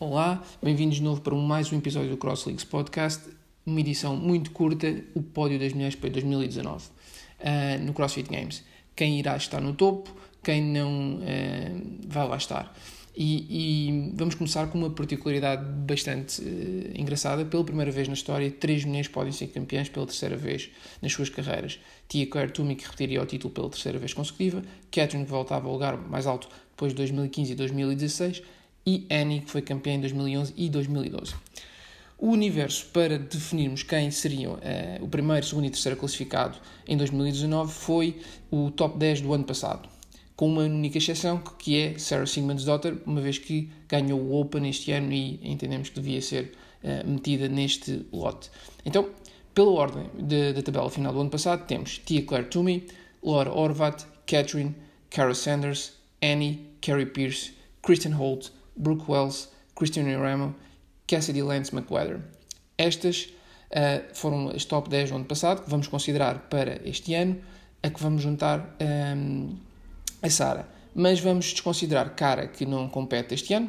Olá, bem-vindos de novo para mais um episódio do Cross Leagues Podcast, uma edição muito curta, o pódio das mulheres para 2019 uh, no CrossFit Games. Quem irá estar no topo, quem não uh, vai lá estar. E, e, vamos começar com uma particularidade bastante uh, engraçada. Pela primeira vez na história, três mulheres podem ser campeãs pela terceira vez nas suas carreiras. Tia Claire Toomey, que repetiria o título pela terceira vez consecutiva, Catherine, que voltava ao lugar mais alto depois de 2015 e 2016, e Annie, que foi campeã em 2011 e 2012. O universo para definirmos quem seriam uh, o primeiro, segundo e terceiro classificado em 2019 foi o top 10 do ano passado com uma única exceção, que é Sarah Sigmund's Daughter, uma vez que ganhou o Open este ano e entendemos que devia ser uh, metida neste lote. Então, pela ordem da tabela final do ano passado, temos Tia Claire Toomey, Laura Orvat, Catherine, Cara Sanders, Annie, Carrie Pierce, Kristen Holt, Brooke Wells, Christian Ramo, Cassidy Lance McWeather. Estas uh, foram as top 10 do ano passado, que vamos considerar para este ano, a que vamos juntar um, ehm, a Sara. Mas vamos desconsiderar Cara, que não compete este ano,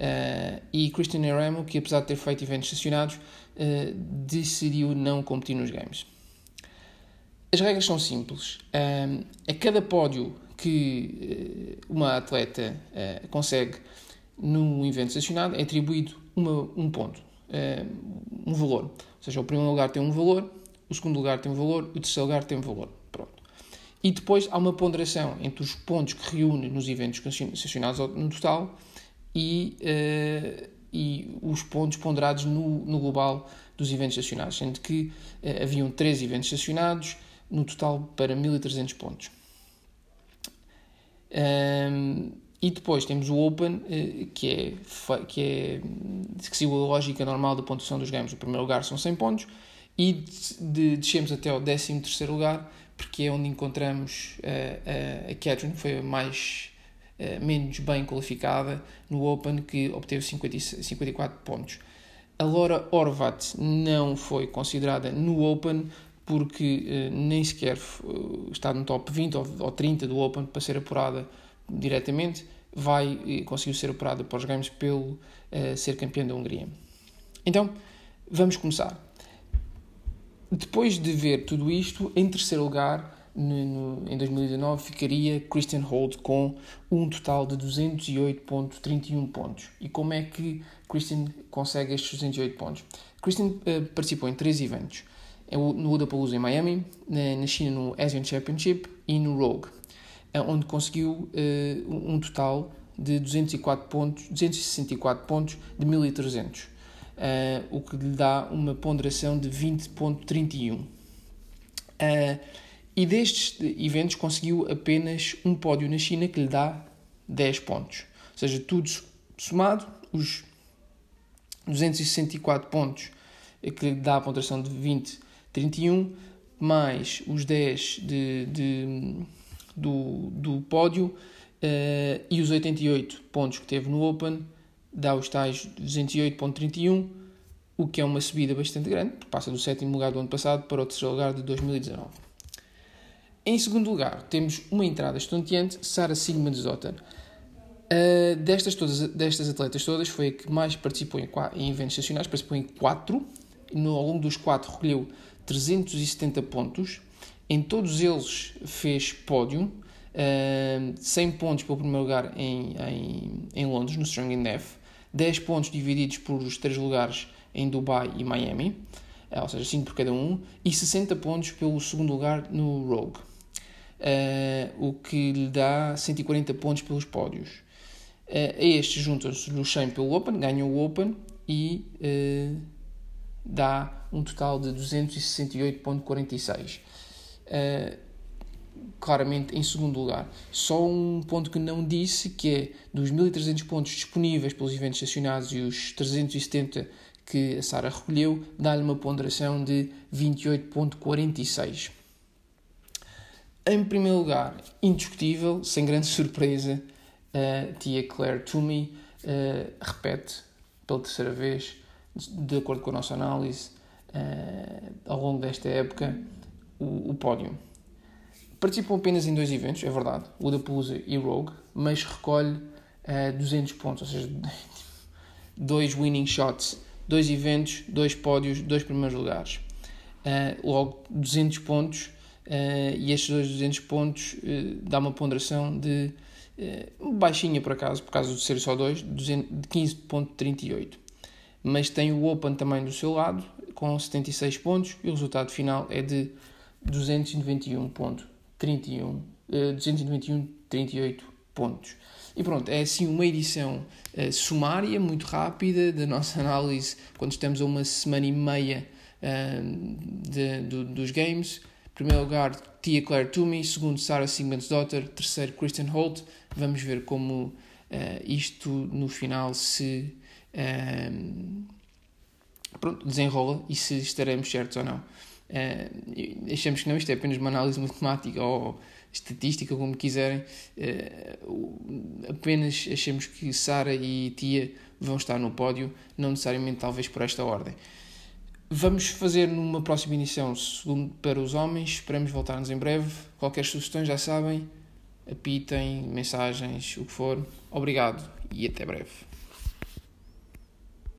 uh, e Christian Ramo, que apesar de ter feito eventos estacionados, uh, decidiu não competir nos games. As regras são simples. Uh, a cada pódio que uma atleta consegue num evento estacionado é atribuído uma, um ponto, um valor. Ou seja, o primeiro lugar tem um valor, o segundo lugar tem um valor, o terceiro lugar tem um valor. E depois há uma ponderação entre os pontos que reúne nos eventos sancionados no total e, uh, e os pontos ponderados no, no global dos eventos sancionados, sendo que uh, haviam três eventos sancionados, no total para 1300 pontos. Um, e depois temos o Open, uh, que é, que é que siga a lógica normal da pontuação dos games. O primeiro lugar são 100 pontos e de, de, descemos até ao 13 terceiro lugar porque é onde encontramos uh, uh, a Catherine, que foi a mais uh, menos bem qualificada no Open, que obteve 50, 54 pontos. A Laura Horvat não foi considerada no Open porque nem sequer está no top 20 ou, ou 30 do Open para ser apurada diretamente. Vai conseguir ser apurada para os Games pelo ser campeã da Hungria. Então, vamos começar. Depois de ver tudo isto, em terceiro lugar, no, no, em 2019, ficaria Christian Holt com um total de 208,31 pontos. E como é que Christian consegue estes 208 pontos? Christian uh, participou em três eventos. É no Udapalooza em Miami, na, na, China no Asian Championship e no Rogue, eh, onde conseguiu uh, um total de 204 pontos, 264 pontos de 1300 uh, o que lhe dá uma ponderação de 20.31. Uh, eh, e destes eventos conseguiu apenas um pódio na China que lhe dá 10 pontos. Ou seja, tudo somado, os 264 pontos que lhe dá a ponderação de 20.31, mais os 10 de, de do, do pódio uh, e os 88 pontos que teve no Open, dá os tais 208.31, o que é uma subida bastante grande, passa do sétimo lugar do ano passado para o terceiro lugar de 2019. Em segundo lugar, temos uma entrada estonteante, Sara Sigmundsdottir. Uh, destas, todas, destas atletas todas, foi a que mais participou em, em eventos nacionais, participou em 4, no, ao longo dos 4 recolheu 370 pontos, em todos eles fez pódio, uh, 100 pontos pelo primeiro lugar em, em, em Londres, no Strong Def, 10 pontos divididos por os 3 lugares em Dubai e Miami, eh, ou seja, 5 por cada um, e 60 pontos pelo segundo lugar no Rogue, uh, o que lhe dá 140 pontos pelos pódios. Uh, a estes juntam-se no 100 pelo Open, ganham o Open e uh, dá um total de 268,46. Uh, claramente em segundo lugar. Só um ponto que não disse, que é dos 1.300 pontos disponíveis pelos eventos estacionados e os 370 que a Sara recolheu, dá-lhe uma ponderação de 28.46. Em primeiro lugar, indiscutível, sem grande surpresa, a tia Claire Toomey uh, repete pela terceira vez, de acordo com a nossa análise, uh, ao longo desta época, o, o pódio. Participam apenas em dois eventos, é verdade, o da Pulsa e Rogue, mas recolhe uh, eh, 200 pontos, ou seja, dois winning shots, dois eventos, dois pódios, dois primeiros lugares. Uh, logo 200 pontos, uh, e estes dois 200 pontos dá uma ponderação de baixinha por acaso, por causa de ser só dois, de 15.38. Mas tem o Open também do seu lado, com 76 pontos, e o resultado final é de 291.31, 291.38 pontos. E pronto, é assim uma edição uh, sumária, muito rápida, da nossa análise quando estamos a uma semana e meia uh, de, do, dos games. Em primeiro lugar, Tia Claire Toomey, segundo, Sarah Sigmundsdottir, terceiro, Kristen Holt. Vamos ver como uh, isto no final se pronto, desenrola e se estaremos certos ou não. Uh, achamos que não, isto é apenas uma análise matemática ou estatística, como quiserem. Uh, apenas achamos que Sara e Tia vão estar no pódio, não necessariamente talvez por esta ordem. Vamos fazer numa próxima edição segundo para os homens, esperamos voltar-nos em breve. Qualquer sugestão já sabem, apitem, mensagens, o que for. Obrigado e até breve.